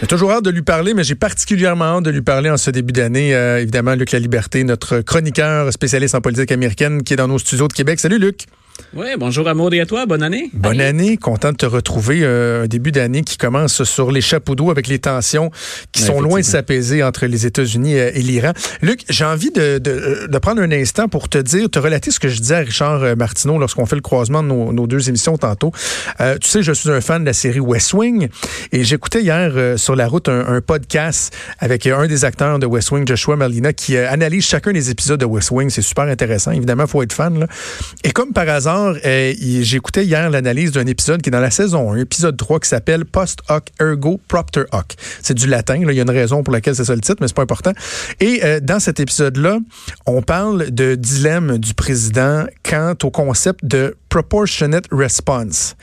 J'ai toujours hâte de lui parler, mais j'ai particulièrement hâte de lui parler en ce début d'année. Euh, évidemment, Luc La Liberté, notre chroniqueur spécialiste en politique américaine qui est dans nos studios de Québec. Salut Luc. Oui, bonjour Amour et à toi, bonne année. Bonne année, content de te retrouver. Euh, un début d'année qui commence sur les chapeaux d'eau avec les tensions qui sont loin de s'apaiser entre les États-Unis euh, et l'Iran. Luc, j'ai envie de, de, de, prendre un instant pour te dire, te relater ce que je disais à Richard euh, Martineau lorsqu'on fait le croisement de nos, nos deux émissions tantôt. Euh, tu sais, je suis un fan de la série West Wing et j'écoutais hier euh, sur la route un, un, podcast avec un des acteurs de West Wing, Joshua Malina, qui analyse chacun des épisodes de West Wing. C'est super intéressant. Évidemment, faut être fan. Là. Et comme par hasard, euh, j'écoutais hier l'analyse d'un épisode qui est dans la saison 1, épisode 3, qui s'appelle Post hoc ergo propter hoc. C'est du latin, il y a une raison pour laquelle c'est ça le titre, mais c'est pas important. Et euh, dans cet épisode-là, on parle de dilemme du président quant au concept de proportionate response.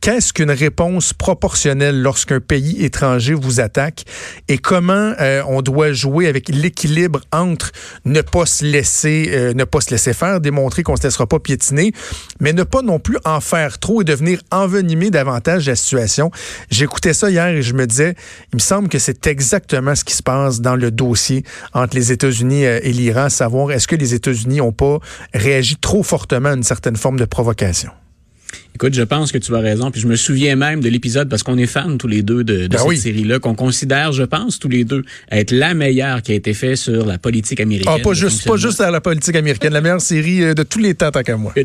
Qu'est-ce qu'une réponse proportionnelle lorsqu'un pays étranger vous attaque? Et comment euh, on doit jouer avec l'équilibre entre ne pas se laisser euh, ne pas se laisser faire, démontrer qu'on se laissera pas piétiner, mais ne pas non plus en faire trop et devenir envenimé davantage la situation? J'écoutais ça hier et je me disais, il me semble que c'est exactement ce qui se passe dans le dossier entre les États-Unis euh, et l'Iran, savoir est-ce que les États-Unis ont pas réagi trop fortement à une certaine forme de provocation? Écoute, je pense que tu as raison. Puis je me souviens même de l'épisode parce qu'on est fans tous les deux de, de ben cette oui. série-là, qu'on considère, je pense, tous les deux être la meilleure qui a été faite sur la politique américaine. Ah, pas juste, pas juste la politique américaine, la meilleure série euh, de tous les temps, tant qu'à moi.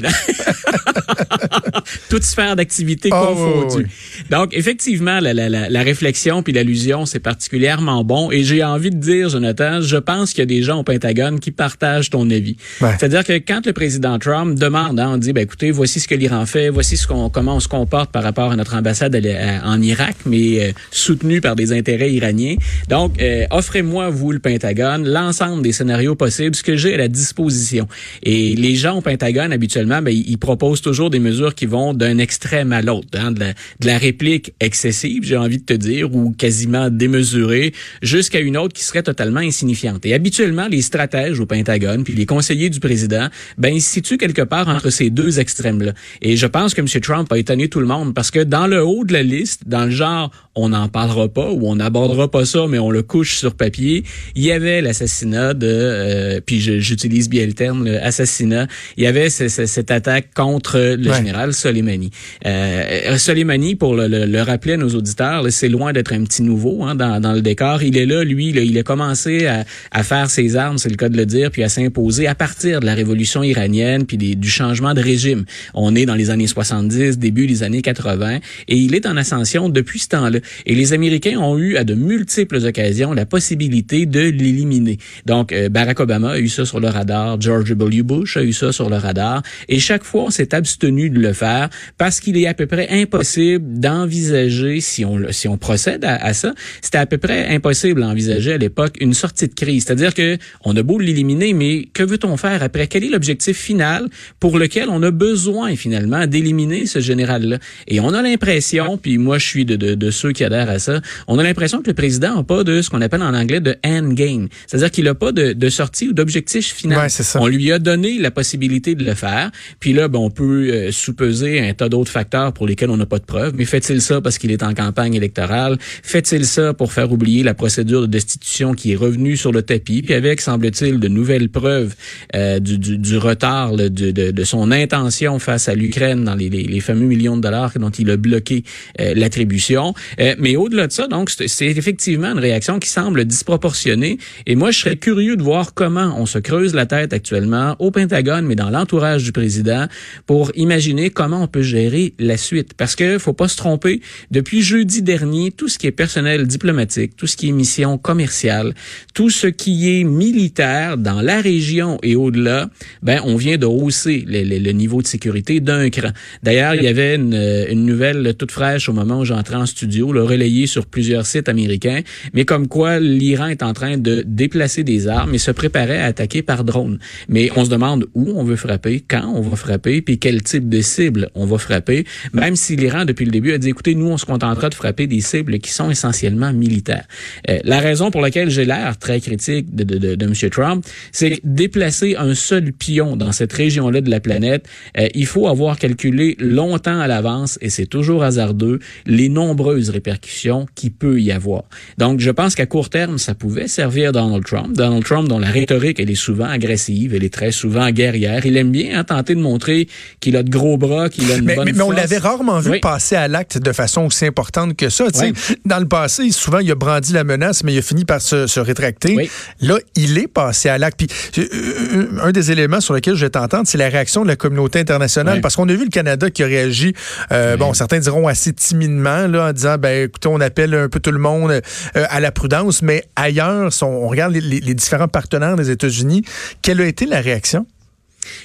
Toute sphère d'activité oh, confondue. Oui, oui. Donc, effectivement, la, la, la, la réflexion puis l'allusion, c'est particulièrement bon. Et j'ai envie de dire, Jonathan, je pense qu'il y a des gens au Pentagone qui partagent ton avis. Ouais. C'est-à-dire que quand le président Trump demande, hein, on dit, ben, écoutez, voici ce que l'Iran fait, voici ce comment on se comporte par rapport à notre ambassade en Irak, mais euh, soutenue par des intérêts iraniens. Donc, euh, offrez-moi, vous, le Pentagone, l'ensemble des scénarios possibles, ce que j'ai à la disposition. Et les gens au Pentagone, habituellement, ben, ils proposent toujours des mesures qui vont d'un extrême à l'autre, hein, de, la, réplique excessive, j'ai envie de te dire, ou quasiment démesurée, jusqu'à une autre qui serait totalement insignifiante. Et habituellement, les stratèges au Pentagone, puis les conseillers du président, ben, ils se situent quelque part entre ces deux extrêmes-là. Et je pense que. Trump a étonné tout le monde parce que dans le haut de la liste, dans le genre on n'en parlera pas ou on n'abordera pas ça, mais on le couche sur papier, il y avait l'assassinat de, euh, puis j'utilise bien le terme, l'assassinat, il y avait ce, ce, cette attaque contre le ouais. général Soleimani. Euh, Soleimani, pour le, le, le, rappeler à nos auditeurs, c'est loin d'être un petit nouveau hein, dans, dans, le décor. Il est là, lui, là, il a commencé à, à faire ses armes, c'est le cas de le dire, puis à s'imposer à partir de la révolution iranienne, puis des, du changement de régime. On est dans les années 70, début des années 80, et il est en ascension depuis ce temps-là. Et les Américains ont eu à de multiples occasions la possibilité de l'éliminer. Donc, euh, Barack Obama a eu ça sur le radar, George W. Bush a eu ça sur le radar, et chaque fois, on s'est abstenu de le faire parce qu'il est à peu près impossible d'envisager, si on, si on procède à, à ça, c'était à peu près impossible d'envisager à l'époque une sortie de crise. C'est-à-dire que on a beau l'éliminer, mais que veut-on faire après? Quel est l'objectif final pour lequel on a besoin finalement d'éliminer ce général-là? Et on a l'impression, puis moi je suis de, de, de ceux qui adhèrent à ça, on a l'impression que le président n'a pas de ce qu'on appelle en anglais de end game. C'est-à-dire qu'il n'a pas de, de, sortie ou d'objectif final. Ouais, on lui a donné la possibilité de le faire. Puis là, ben, on peut euh, sous-peser un tas d'autres facteurs pour lesquels on n'a pas de preuves. Mais fait-il ça parce qu'il est en campagne électorale? Fait-il ça pour faire oublier la procédure de destitution qui est revenue sur le tapis? Puis avec, semble-t-il, de nouvelles preuves euh, du, du, du, retard là, de, de, de, son intention face à l'Ukraine dans les, les, les, fameux millions de dollars dont il a bloqué euh, l'attribution. Euh, mais au-delà de ça, donc, c'est effectivement une réaction qui semble disproportionnée. Et moi, je serais curieux de voir comment on se creuse la tête actuellement au Pentagone, mais dans l'entourage du président, pour imaginer comment on peut gérer la suite. Parce que faut pas se tromper. Depuis jeudi dernier, tout ce qui est personnel diplomatique, tout ce qui est mission commerciale, tout ce qui est militaire dans la région et au-delà, ben, on vient de hausser le, niveau de sécurité d'un cran. D'ailleurs, il y avait une, une, nouvelle toute fraîche au moment où j'entrais en studio, le relayé sur plusieurs sites américains, mais comme quoi l'Iran est en train de déplacer des armes et se préparait à attaquer par drone. Mais on se demande où on veut frapper, quand on va frapper, puis quel type de cible on va frapper, même si l'Iran, depuis le début, a dit, écoutez, nous, on se contentera de frapper des cibles qui sont essentiellement militaires. Euh, la raison pour laquelle j'ai l'air très critique de, de M. Trump, c'est déplacer un seul pion dans cette région-là de la planète, euh, il faut avoir calculé longtemps à l'avance, et c'est toujours hasardeux, les nombreuses répercussions qui peut y avoir. Donc, je pense qu'à court terme, ça pouvait servir Donald Trump. Donald Trump, dont la rhétorique, elle est souvent agressive, elle est très souvent guerrière. Il aime bien hein, tenter de montrer qu'il a de gros bras, qu'il a une mais, bonne mais, mais on l'avait rarement vu passer à l'acte de façon aussi importante que ça. Dans le passé, souvent, il a brandi la menace, mais il a fini par se, se rétracter. Là, il est passé à l'acte. Puis, euh, euh, un des éléments sur lesquels je vais t'entendre, c'est la réaction de la communauté internationale, parce qu'on a vu le Canada qui a réagi, euh, bon, certains diront assez timidement, là, en disant, ben, écoutez, on appelle un peu tout le monde à la prudence, mais ailleurs, on regarde les, les différents partenaires des États-Unis. Quelle a été la réaction?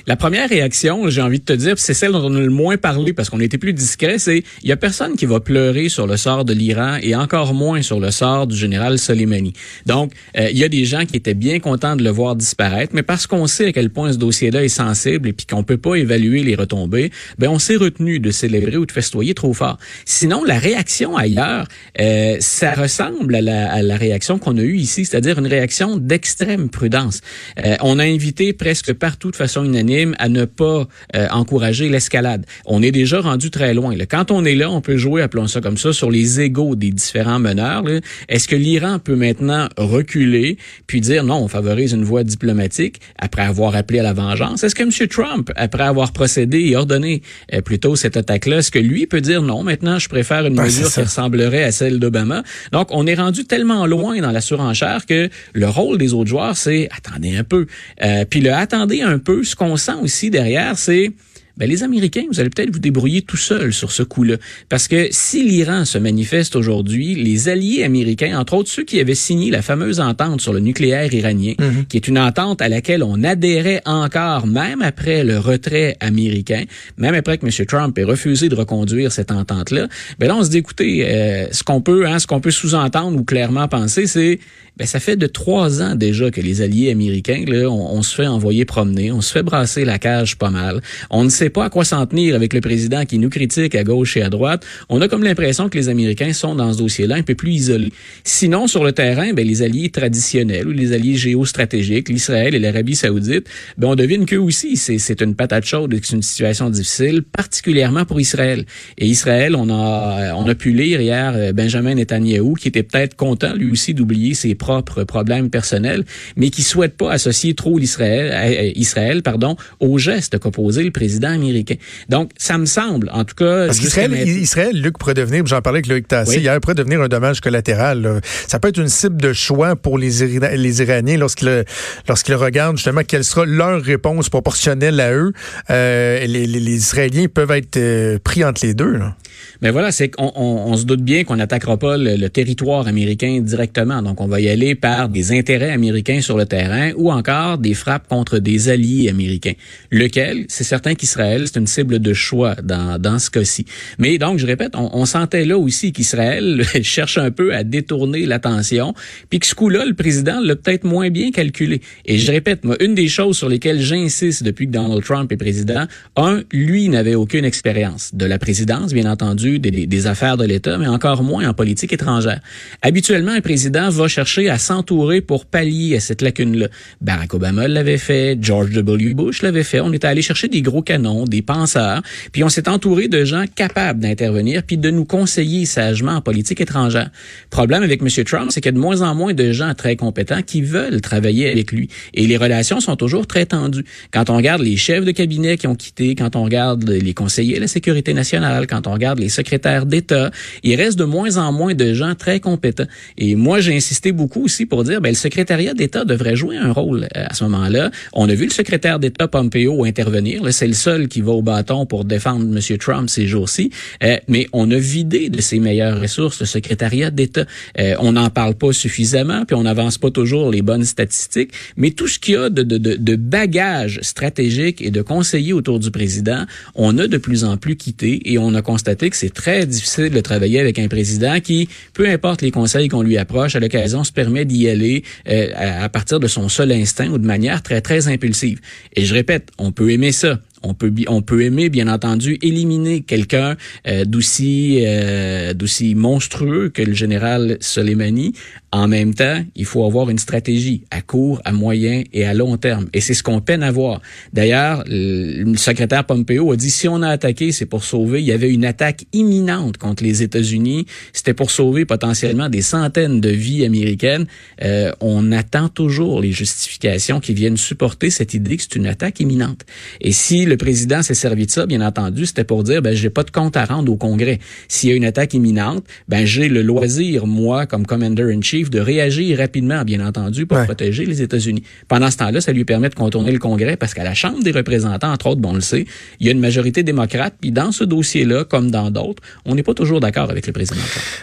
La première réaction, j'ai envie de te dire, c'est celle dont on a le moins parlé parce qu'on était plus discret, c'est il y a personne qui va pleurer sur le sort de l'Iran et encore moins sur le sort du général Soleimani. Donc, euh, il y a des gens qui étaient bien contents de le voir disparaître, mais parce qu'on sait à quel point ce dossier-là est sensible et puis qu'on peut pas évaluer les retombées, ben on s'est retenu de célébrer ou de festoyer trop fort. Sinon, la réaction ailleurs, euh, ça ressemble à la, réaction qu'on a eue ici, c'est-à-dire une réaction d'extrême prudence. Euh, on a invité presque partout de façon unanime à ne pas euh, encourager l'escalade. On est déjà rendu très loin. Quand on est là, on peut jouer, appelons ça comme ça, sur les égaux des différents meneurs. Est-ce que l'Iran peut maintenant reculer puis dire non, on favorise une voie diplomatique après avoir appelé à la vengeance? Est-ce que M. Trump, après avoir procédé et ordonné euh, plutôt cette attaque-là, est-ce que lui peut dire non, maintenant je préfère une ben, mesure qui ressemblerait à celle d'Obama? Donc, on est rendu tellement loin dans la surenchère que le rôle des autres joueurs, c'est attendez un peu. Euh, puis le attendez un peu, qu'on sent aussi derrière, c'est ben, les Américains, vous allez peut-être vous débrouiller tout seul sur ce coup-là. Parce que si l'Iran se manifeste aujourd'hui, les alliés américains, entre autres ceux qui avaient signé la fameuse entente sur le nucléaire iranien, mhm. qui est une entente à laquelle on adhérait encore, même après le retrait américain, même après que M. Trump ait refusé de reconduire cette entente-là, ben là, on se dit, écoutez, euh, ce qu'on peut, hein, ce qu'on peut sous-entendre ou clairement penser, c'est ben, ça fait de trois ans déjà que les alliés américains, là, on, se fait envoyer promener, on se fait brasser la cage pas mal. On ne sait pas à quoi s'en tenir avec le président qui nous critique à gauche et à droite. On a comme l'impression que les Américains sont dans ce dossier-là un peu plus isolés. Sinon, sur le terrain, ben, les alliés traditionnels ou les alliés géostratégiques, l'Israël et l'Arabie saoudite, ben, on devine qu'eux aussi, c'est une patate chaude et que c'est une situation difficile, particulièrement pour Israël. Et Israël, on a, on a pu lire hier euh, Benjamin Netanyahu, qui était peut-être content lui aussi d'oublier ses propres problèmes personnels, mais qui souhaite pas associer trop l'Israël, euh, Israël, pardon, aux gestes qu'a posé le président américain. Donc, ça me semble, en tout cas, Parce qu'Israël, Israël, Luc pourrait devenir, j'en parlais avec Loïc Tassé hier, pourrait devenir un dommage collatéral. Ça peut être une cible de choix pour les, les Iraniens lorsqu'ils lorsqu'ils regardent justement quelle sera leur réponse proportionnelle à eux. Euh, les, les, Israéliens peuvent être euh, pris entre les deux. Là. Mais voilà, c'est qu'on on, se doute bien qu'on n'attaquera pas le, territoire américain directement. Donc, on va y aller par des intérêts américains sur le terrain ou encore des frappes contre des alliés américains. Lequel, c'est certain qu'Israël, c'est une cible de choix dans, dans ce cas-ci. Mais donc, je répète, on, sentait là aussi qu'Israël cherche un peu à détourner l'attention, puis que ce coup-là, le président l'a peut-être moins bien calculé. Et je répète, moi, une des choses sur lesquelles j'insiste depuis que Donald Trump est président, un, lui n'avait aucune expérience de la présidence, bien entendu des, affaires de l'État, mais encore moins en politique étrangère. Habituellement, un président va chercher à s'entourer pour pallier à cette lacune-là. Barack Obama l'avait fait, George W. Bush l'avait fait. On était allé chercher des gros canons, des penseurs, puis on s'est entouré de gens capables d'intervenir puis de nous conseiller sagement en politique étrangère. Problème avec M. Trump, c'est qu'il y a de moins en moins de gens très compétents qui veulent travailler avec lui. Et les relations sont toujours très tendues. Quand on regarde les chefs de cabinet qui ont quitté, quand on regarde les conseillers de la sécurité nationale, quand on regarde les secrétaires d'État. Il reste de moins en moins de gens très compétents. Et moi, j'ai insisté beaucoup aussi pour dire, ben, le secrétariat d'État devrait jouer un rôle euh, à ce moment-là. On a vu le secrétaire d'État Pompeo intervenir. C'est le seul qui va au bâton pour défendre M. Trump ces jours-ci. Euh, mais on a vidé de ses meilleures ressources le secrétariat d'État. Euh, on n'en parle pas suffisamment, puis on n'avance pas toujours les bonnes statistiques. Mais tout ce qu'il y a de, de, de, bagages stratégiques et de conseillers autour du président, on a de plus en plus quitté et on a constaté que c'est très difficile de travailler avec un président qui, peu importe les conseils qu'on lui approche, à l'occasion se permet d'y aller euh, à, partir de son seul instinct ou de manière très, très impulsive. Et je répète, on peut aimer ça. On peut, on peut aimer, bien entendu, éliminer quelqu'un euh, d'aussi euh, monstrueux que le général Soleimani. En même temps, il faut avoir une stratégie à court, à moyen et à long terme. Et c'est ce qu'on peine à voir. D'ailleurs, le secrétaire Pompeo a dit si on a attaqué, c'est pour sauver. Il y avait une attaque imminente contre les États-Unis. C'était pour sauver potentiellement des centaines de vies américaines. Euh, on attend toujours les justifications qui viennent supporter cette idée que c'est une attaque imminente. Et si le président s'est servi de ça, bien entendu, c'était pour dire ben j'ai pas de compte à rendre au Congrès. S'il y a une attaque imminente, ben j'ai le loisir moi comme commander in chief de réagir rapidement, bien entendu, pour protéger les États-Unis. Pendant ce temps-là, ça lui permet de contourner le Congrès parce qu'à la Chambre des représentants, entre autres, bon, on le sait, il y a une majorité démocrate. Puis dans ce dossier-là, comme dans d'autres, on n'est pas toujours d'accord avec le président.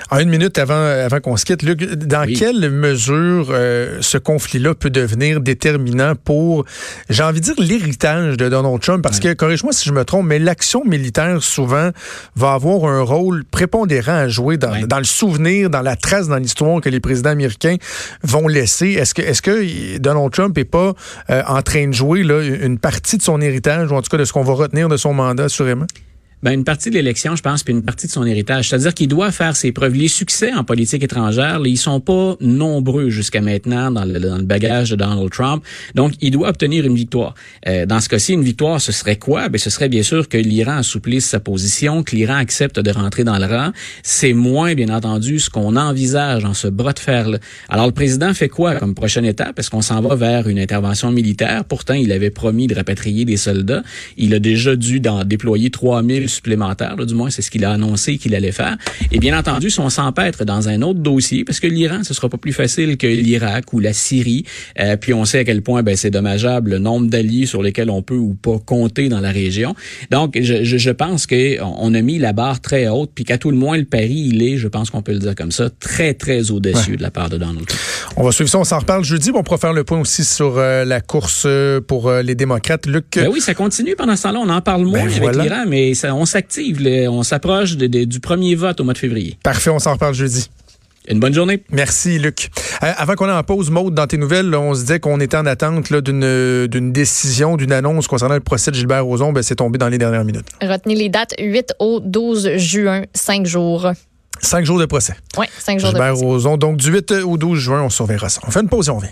En une minute avant, avant qu'on se quitte, Luc, dans quelle mesure euh, ce conflit-là peut devenir déterminant pour, j'ai envie de dire, l'héritage de Donald Trump? Parce que, corrige-moi si je me trompe, mais l'action militaire, souvent, va avoir un rôle prépondérant à jouer dans, dans le souvenir, dans la trace, dans l'histoire que les présidents américains vont laisser. Est-ce que, Donald Trump est pas euh, en train de jouer là, une partie de son héritage, ou en tout cas de ce qu'on va retenir de son mandat, assurément? Ben, une partie de l'élection, je pense, puis une partie de son héritage. C'est-à-dire qu'il doit faire ses preuves. Les succès en politique étrangère, ils sont pas nombreux jusqu'à maintenant dans le, dans bagage de Donald Trump. Donc, il doit obtenir une victoire. Euh, dans ce cas-ci, une victoire, ce serait quoi? Ben, ce serait bien sûr que l'Iran assouplisse sa position, que l'Iran accepte de rentrer dans le rang. C'est moins, bien entendu, ce qu'on envisage en ce bras de fer-là. Alors, le président fait quoi comme prochaine étape? Est-ce qu'on s'en va vers une intervention militaire? Pourtant, il avait promis de rapatrier des soldats. Il a déjà dû d'en déployer 3000 supplémentaire, du moins c'est ce qu'il a annoncé qu'il allait faire. Et bien entendu, si on s'empêtre dans un autre dossier, parce que l'Iran, ce sera pas plus facile que l'Irak ou la Syrie, euh, puis on sait à quel point ben, c'est dommageable le nombre d'alliés sur lesquels on peut ou pas compter dans la région. Donc, je, je, je pense qu'on a mis la barre très haute, puis qu'à tout le moins, le pari, il est, je pense qu'on peut le dire comme ça, très, très au-dessus de la part de Donald Trump. On va suivre ça, on s'en reparle jeudi. on pourra faire le point aussi sur euh, la course euh, pour les démocrates. Luc? Ben oui, ça continue pendant ce temps-là. On en parle moins ben avec l'Iran, mais ça, on s'active. On s'approche du premier vote au mois de février. Parfait, on s'en reparle jeudi. Une bonne journée. Merci, Luc. Euh, avant qu'on ait en pause, Maude, dans tes nouvelles, on se disait qu'on était en attente d'une décision, d'une annonce concernant le procès de Gilbert Rozon. Ben, c'est tombé dans les dernières minutes. Retenez les dates 8 au 12 juin, cinq jours. Cinq jours de procès. Oui, cinq jours Gilbert de procès. Rozon. Donc, du 8 au 12 juin, on surveillera ça. On fait une pause et on vient.